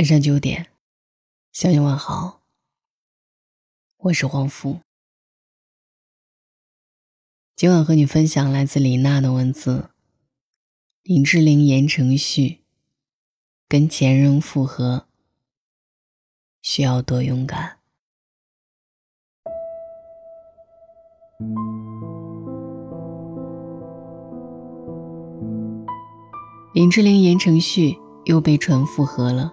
晚上九点，向你问好。我是黄福。今晚和你分享来自李娜的文字。林志玲言承旭跟前任复合，需要多勇敢？林志玲言承旭又被传复合了。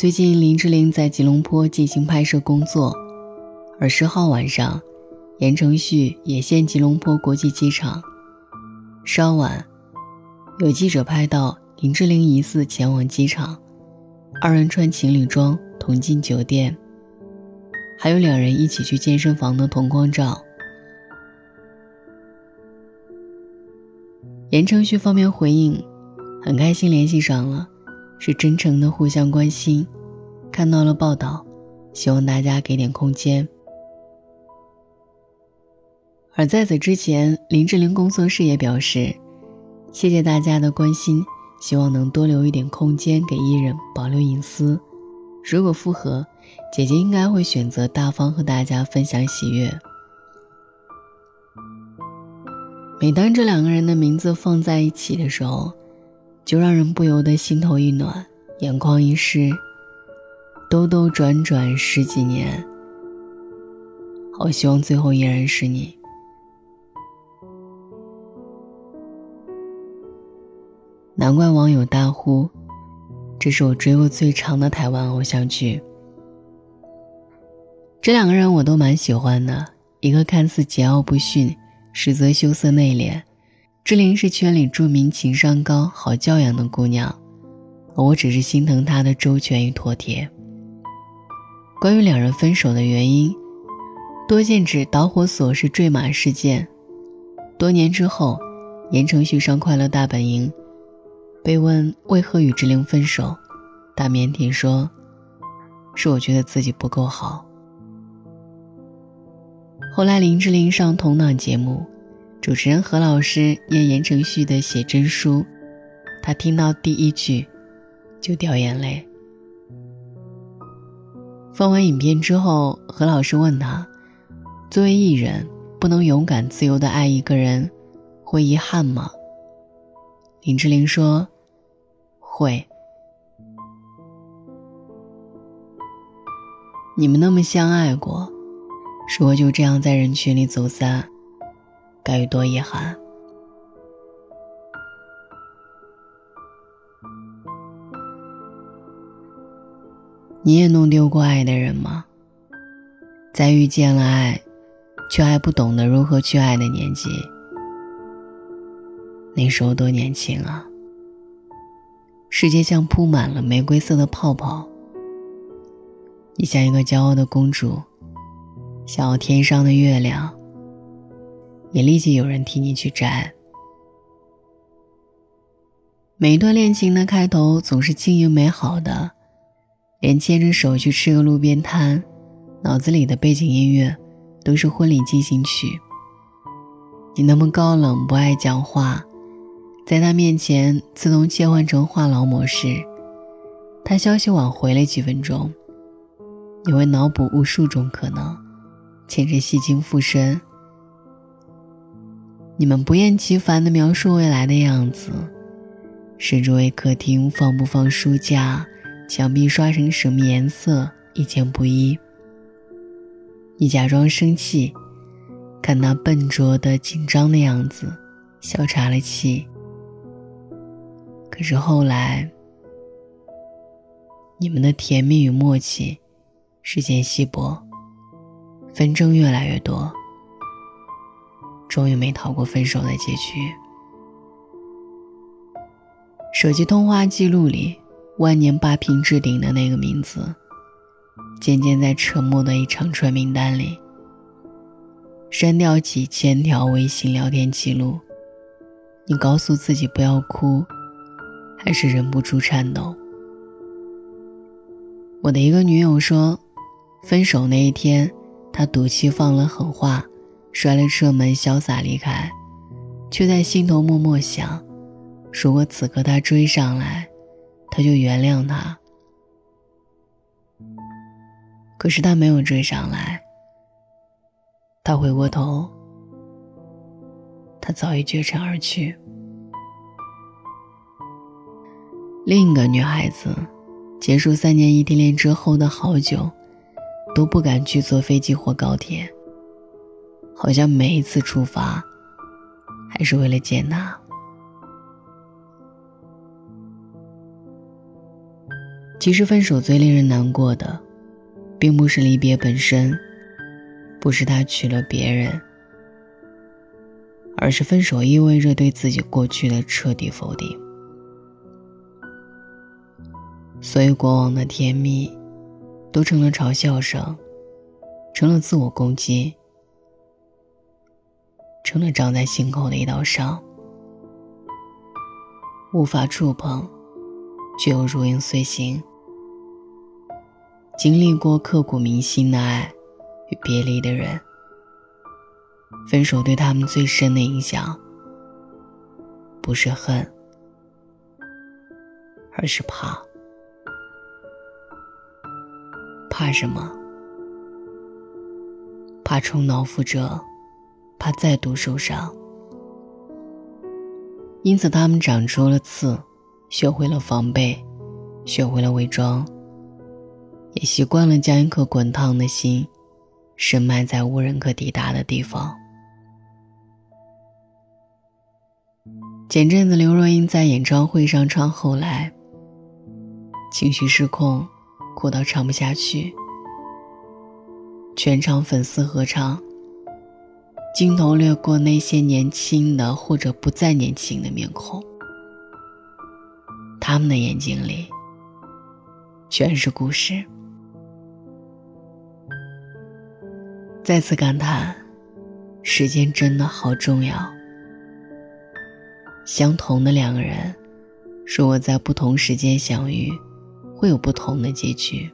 最近，林志玲在吉隆坡进行拍摄工作，而十号晚上，言承旭也现吉隆坡国际机场。稍晚，有记者拍到林志玲疑似前往机场，二人穿情侣装同进酒店，还有两人一起去健身房的同框照。言承旭方面回应，很开心联系上了。是真诚的互相关心，看到了报道，希望大家给点空间。而在此之前，林志玲工作室也表示，谢谢大家的关心，希望能多留一点空间给艺人保留隐私。如果复合，姐姐应该会选择大方和大家分享喜悦。每当这两个人的名字放在一起的时候。就让人不由得心头一暖，眼眶一湿。兜兜转转十几年，好希望最后依然是你。难怪网友大呼：“这是我追过最长的台湾偶像剧。”这两个人我都蛮喜欢的，一个看似桀骜不驯，实则羞涩内敛。志玲是圈里著名情商高、好教养的姑娘，我只是心疼她的周全与妥帖。关于两人分手的原因，多见指导火索是坠马事件。多年之后，言承旭上《快乐大本营》，被问为何与志玲分手，他腼腆说：“是我觉得自己不够好。”后来林志玲上同档节目。主持人何老师念言承旭的写真书，他听到第一句就掉眼泪。放完影片之后，何老师问他：“作为艺人，不能勇敢自由的爱一个人，会遗憾吗？”林志玲说：“会。你们那么相爱过，如果就这样在人群里走散。”该有多遗憾！你也弄丢过爱的人吗？在遇见了爱，却还不懂得如何去爱的年纪，那时候多年轻啊！世界像铺满了玫瑰色的泡泡，你像一个骄傲的公主，想要天上的月亮。也立即有人替你去摘。每一段恋情的开头总是轻盈美好的，连牵着手去吃个路边摊，脑子里的背景音乐都是婚礼进行曲。你那么高冷不爱讲话，在他面前自动切换成话痨模式。他消息晚回了几分钟，你会脑补无数种可能，牵着戏精附身。你们不厌其烦地描述未来的样子，甚至为客厅放不放书架、墙壁刷成什么颜色意见不一。你假装生气，看他笨拙的紧张的样子，笑岔了气。可是后来，你们的甜蜜与默契日渐稀薄，纷争越来越多。终于没逃过分手的结局。手机通话记录里，万年霸屏置顶的那个名字，渐渐在沉默的一长串名单里。删掉几千条微信聊天记录，你告诉自己不要哭，还是忍不住颤抖。我的一个女友说，分手那一天，她赌气放了狠话。摔了车门，潇洒离开，却在心头默默想：如果此刻他追上来，他就原谅他，可是他没有追上来。他回过头，他早已绝尘而去。另一个女孩子，结束三年异地恋之后的好久，都不敢去坐飞机或高铁，好像每一次出发，还是为了见他。其实分手最令人难过的，并不是离别本身，不是他娶了别人，而是分手意味着对自己过去的彻底否定。所以过往的甜蜜，都成了嘲笑声，成了自我攻击，成了长在心口的一道伤，无法触碰，却又如影随形。经历过刻骨铭心的爱与别离的人，分手对他们最深的影响，不是恨，而是怕。怕什么？怕重蹈覆辙，怕再度受伤。因此，他们长出了刺，学会了防备，学会了伪装。也习惯了将一颗滚烫的心深埋在无人可抵达的地方。前阵子，刘若英在演唱会上唱《后来》，情绪失控，哭到唱不下去。全场粉丝合唱，镜头掠过那些年轻的或者不再年轻的面孔，他们的眼睛里全是故事。再次感叹，时间真的好重要。相同的两个人，如果在不同时间相遇，会有不同的结局。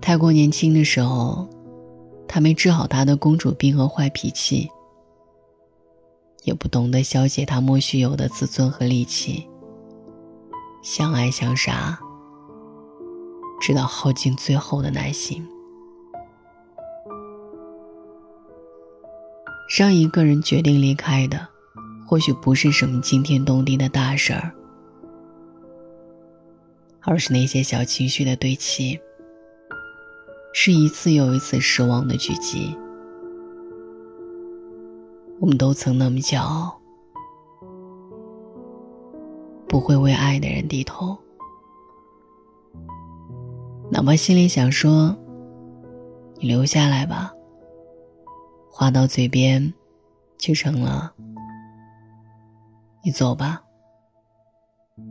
太过年轻的时候，他没治好他的公主病和坏脾气，也不懂得消解他莫须有的自尊和戾气。相爱相杀，直到耗尽最后的耐心。让一个人决定离开的，或许不是什么惊天动地的大事儿，而是那些小情绪的堆砌，是一次又一次失望的聚集。我们都曾那么骄傲，不会为爱的人低头，哪怕心里想说：“你留下来吧。”话到嘴边，却成了“你走吧”。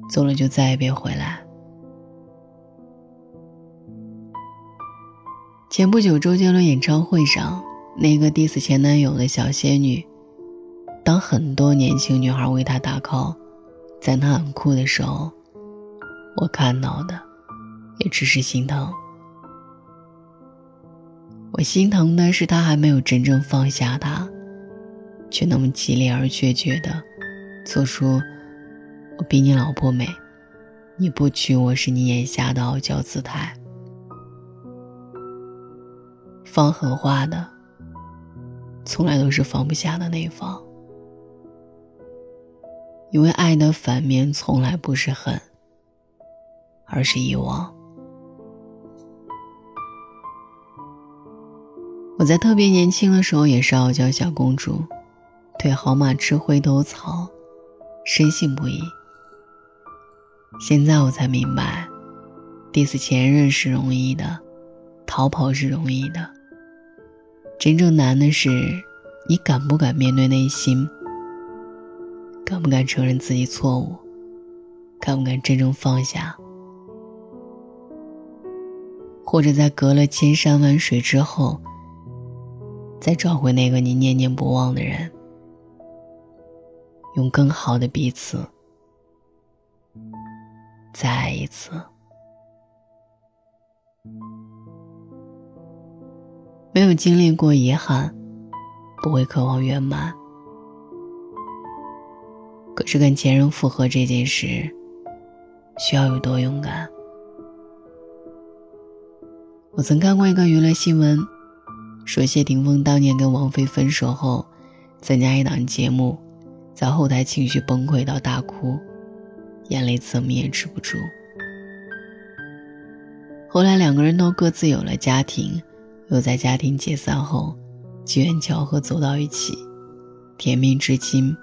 走了就再也别回来。前不久，周杰伦演唱会上，那个 diss 前男友的小仙女，当很多年轻女孩为他打 call，在他很酷的时候，我看到的也只是心疼。我心疼的是，他还没有真正放下他，却那么激烈而决绝的做出“我比你老婆美，你不娶我是你眼瞎”的傲娇姿态。放狠话的，从来都是放不下的那一方，因为爱的反面从来不是恨，而是遗忘。我在特别年轻的时候也是傲娇小公主，对好马吃回头草，深信不疑。现在我才明白，diss 前任是容易的，逃跑是容易的，真正难的是你敢不敢面对内心，敢不敢承认自己错误，敢不敢真正放下，或者在隔了千山万水之后。再找回那个你念念不忘的人，用更好的彼此再爱一次。没有经历过遗憾，不会渴望圆满。可是跟前任复合这件事，需要有多勇敢？我曾看过一个娱乐新闻，说谢霆锋当年跟王菲分手后，参加一档节目，在后台情绪崩溃到大哭，眼泪怎么也止不住。后来两个人都各自有了家庭，又在家庭解散后，机缘巧合走到一起，甜蜜至今。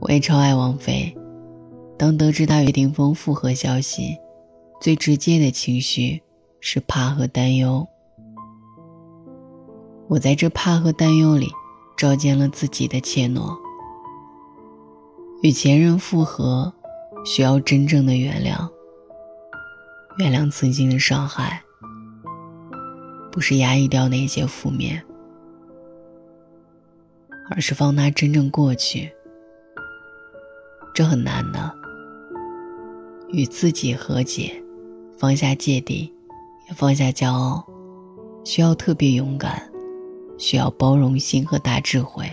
我也超爱王菲，当得知她与霆锋复合消息，最直接的情绪是怕和担忧。我在这怕和担忧里，照见了自己的怯懦。与前任复合，需要真正的原谅。原谅曾经的伤害，不是压抑掉那些负面，而是放它真正过去。这很难的。与自己和解，放下芥蒂，也放下骄傲，需要特别勇敢，需要包容心和大智慧。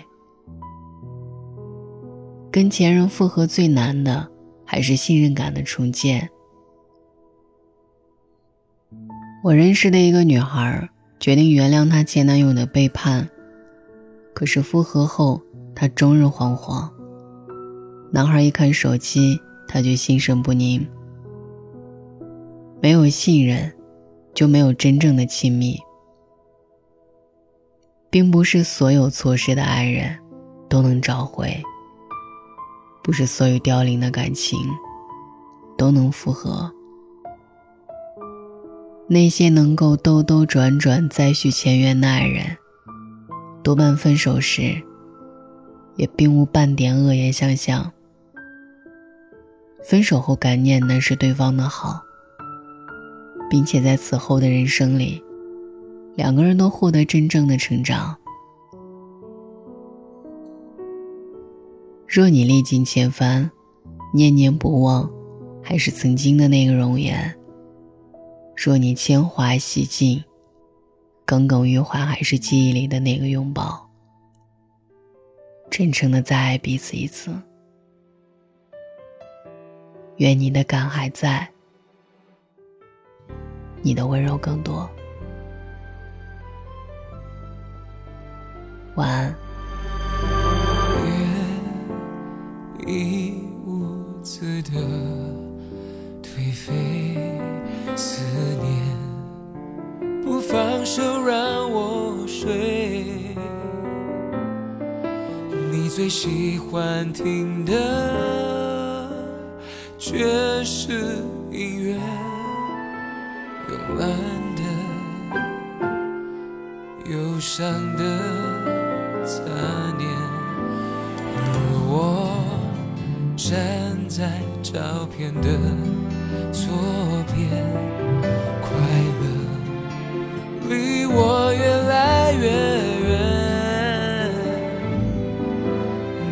跟前任复合最难的，还是信任感的重建。我认识的一个女孩决定原谅她前男友的背叛，可是复合后，她终日惶惶。男孩一看手机，她就心神不宁。没有信任，就没有真正的亲密。并不是所有错失的爱人，都能找回；不是所有凋零的感情，都能复合。那些能够兜兜转转再续前缘的爱人，多半分手时，也并无半点恶言相向。分手后感念的是对方的好，并且在此后的人生里，两个人都获得真正的成长。若你历尽千帆，念念不忘，还是曾经的那个容颜。若你铅华洗尽，耿耿于怀还是记忆里的那个拥抱。真诚的再爱彼此一次。愿你的感还在，你的温柔更多。晚安。一无自的念，不放手让我睡。你最喜欢听的爵士音乐，慵懒的，忧伤的杂念。而我站在照片的左边。快乐离我越来越远，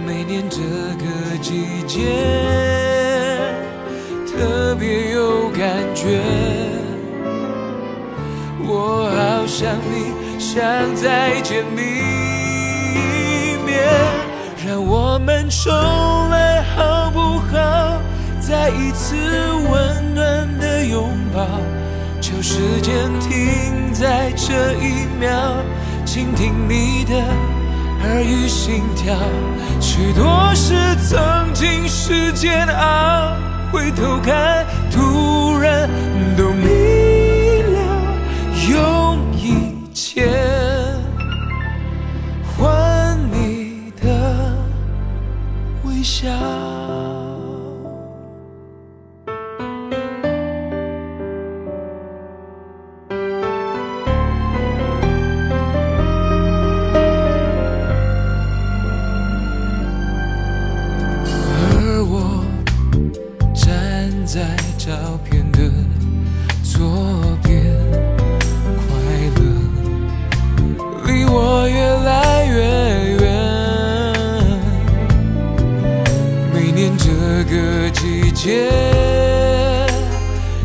每年这个季节特别有感觉，我好想你，想再见你一面，让我们重来好不好？再一次温暖的拥抱。求时间停在这一秒，倾听你的耳语心跳。许多事曾经是煎熬，回头看，突然都明了，用一切换你的微笑个季节。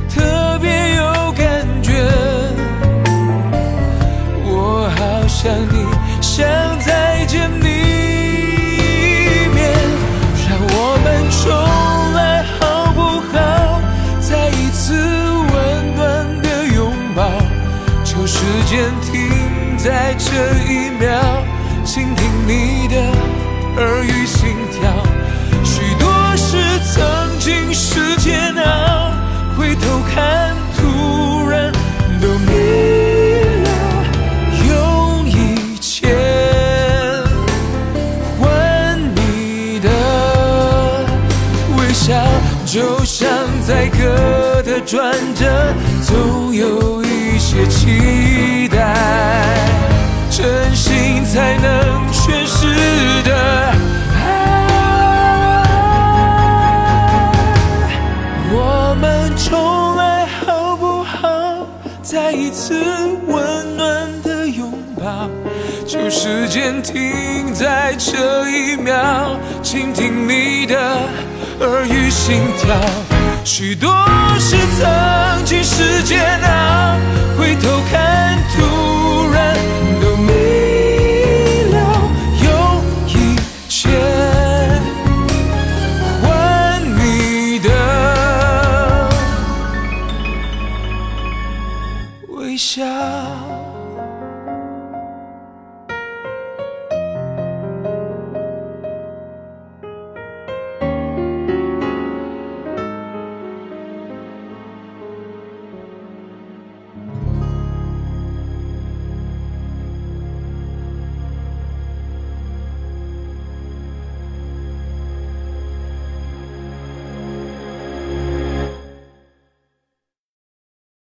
特别有感觉，我好想你，想再见你一面，让我们重来好不好？再一次温暖的拥抱，间停在这一转折，总有一些期待，真心才能诠释的爱。我们重来好不好？再一次温暖的拥抱，就时间停在这一秒，倾听你的耳语心跳。许多事曾经是煎熬，回头看，突然都明了，有一切。还你的微笑。